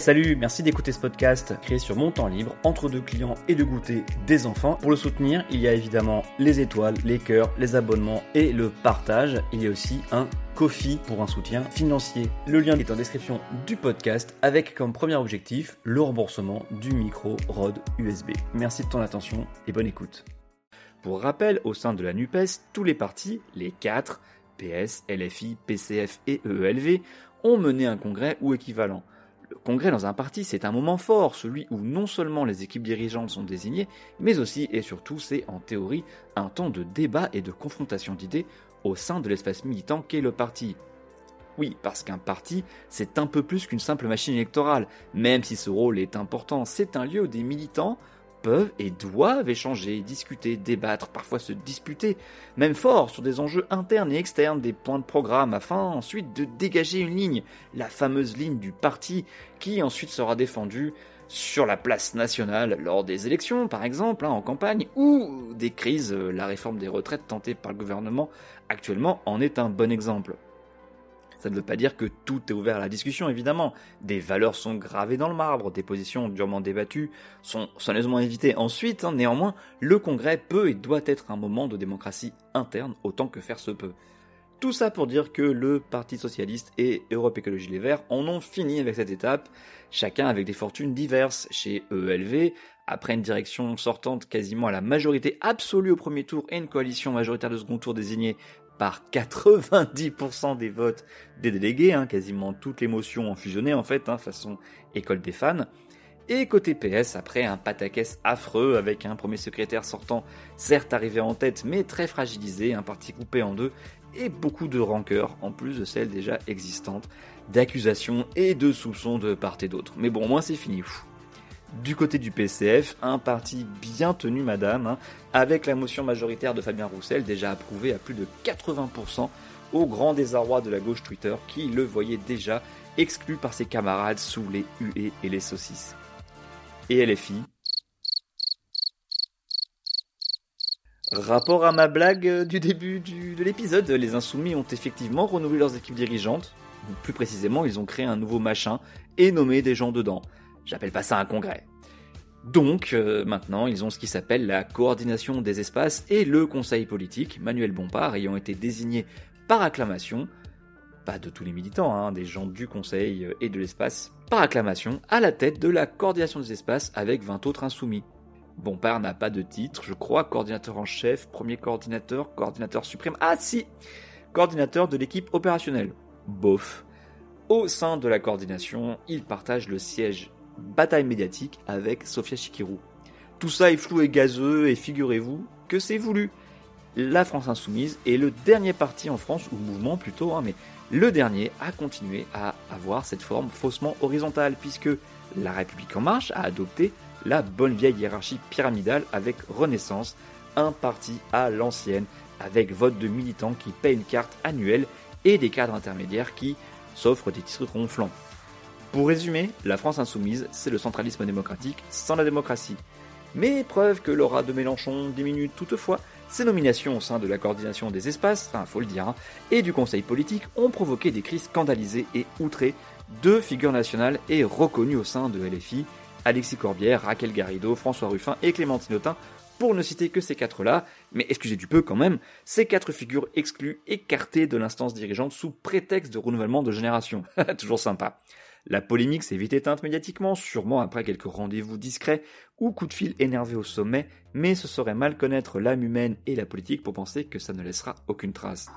Salut, merci d'écouter ce podcast créé sur mon temps libre, entre deux clients et de goûter des enfants. Pour le soutenir, il y a évidemment les étoiles, les cœurs, les abonnements et le partage. Il y a aussi un Kofi pour un soutien financier. Le lien est en description du podcast avec comme premier objectif le remboursement du micro ROD USB. Merci de ton attention et bonne écoute. Pour rappel, au sein de la NUPES, tous les partis, les 4, PS, LFI, PCF et EELV, ont mené un congrès ou équivalent. Le congrès dans un parti, c'est un moment fort, celui où non seulement les équipes dirigeantes sont désignées, mais aussi et surtout c'est en théorie un temps de débat et de confrontation d'idées au sein de l'espace militant qu'est le parti. Oui, parce qu'un parti, c'est un peu plus qu'une simple machine électorale, même si ce rôle est important, c'est un lieu des militants peuvent et doivent échanger, discuter, débattre, parfois se disputer, même fort sur des enjeux internes et externes des points de programme afin ensuite de dégager une ligne, la fameuse ligne du parti qui ensuite sera défendue sur la place nationale lors des élections par exemple, hein, en campagne, ou des crises, la réforme des retraites tentée par le gouvernement actuellement en est un bon exemple. Ça ne veut pas dire que tout est ouvert à la discussion, évidemment. Des valeurs sont gravées dans le marbre, des positions durement débattues sont soigneusement évitées ensuite. Hein. néanmoins, le Congrès peut et doit être un moment de démocratie interne autant que faire se peut. Tout ça pour dire que le Parti Socialiste et Europe Écologie Les Verts en ont fini avec cette étape, chacun avec des fortunes diverses. Chez EELV, après une direction sortante quasiment à la majorité absolue au premier tour et une coalition majoritaire de second tour désignée par 90% des votes des délégués, hein, quasiment toutes les motions ont fusionné en fait, hein, façon école des fans. Et côté PS, après un pataquès affreux avec un premier secrétaire sortant, certes arrivé en tête, mais très fragilisé, un parti coupé en deux, et beaucoup de rancœur, en plus de celles déjà existantes, d'accusations et de soupçons de part et d'autre. Mais bon, au moins c'est fini. Du côté du PCF, un parti bien tenu, madame, hein, avec la motion majoritaire de Fabien Roussel déjà approuvée à plus de 80%, au grand désarroi de la gauche Twitter qui le voyait déjà exclu par ses camarades sous les huées et les saucisses. Et LFI Rapport à ma blague du début de l'épisode, les Insoumis ont effectivement renouvelé leurs équipes dirigeantes. Plus précisément, ils ont créé un nouveau machin et nommé des gens dedans. J'appelle pas ça un congrès. Donc, euh, maintenant, ils ont ce qui s'appelle la coordination des espaces et le conseil politique, Manuel Bompard ayant été désigné par acclamation, pas de tous les militants, hein, des gens du conseil et de l'espace, par acclamation, à la tête de la coordination des espaces avec 20 autres insoumis. Bompard n'a pas de titre, je crois, coordinateur en chef, premier coordinateur, coordinateur suprême, ah si Coordinateur de l'équipe opérationnelle. Bof. Au sein de la coordination, il partage le siège bataille médiatique avec Sofia Chikirou. Tout ça est flou et gazeux et figurez-vous que c'est voulu. La France Insoumise est le dernier parti en France, ou mouvement plutôt, hein, mais le dernier à continuer à avoir cette forme faussement horizontale, puisque la République en marche a adopté la bonne vieille hiérarchie pyramidale avec Renaissance, un parti à l'ancienne, avec vote de militants qui paient une carte annuelle et des cadres intermédiaires qui s'offrent des titres ronflants. Pour résumer, la France insoumise, c'est le centralisme démocratique sans la démocratie. Mais preuve que l'aura de Mélenchon diminue toutefois, ces nominations au sein de la coordination des espaces, enfin faut le dire, hein, et du conseil politique ont provoqué des crises scandalisées et outrées. Deux figures nationales et reconnues au sein de LFI, Alexis Corbière, Raquel Garrido, François Ruffin et Clémentine Autain, pour ne citer que ces quatre-là, mais excusez du peu quand même, ces quatre figures exclues, écartées de l'instance dirigeante sous prétexte de renouvellement de génération. Toujours sympa. La polémique s'est vite éteinte médiatiquement, sûrement après quelques rendez-vous discrets ou coups de fil énervés au sommet, mais ce serait mal connaître l'âme humaine et la politique pour penser que ça ne laissera aucune trace.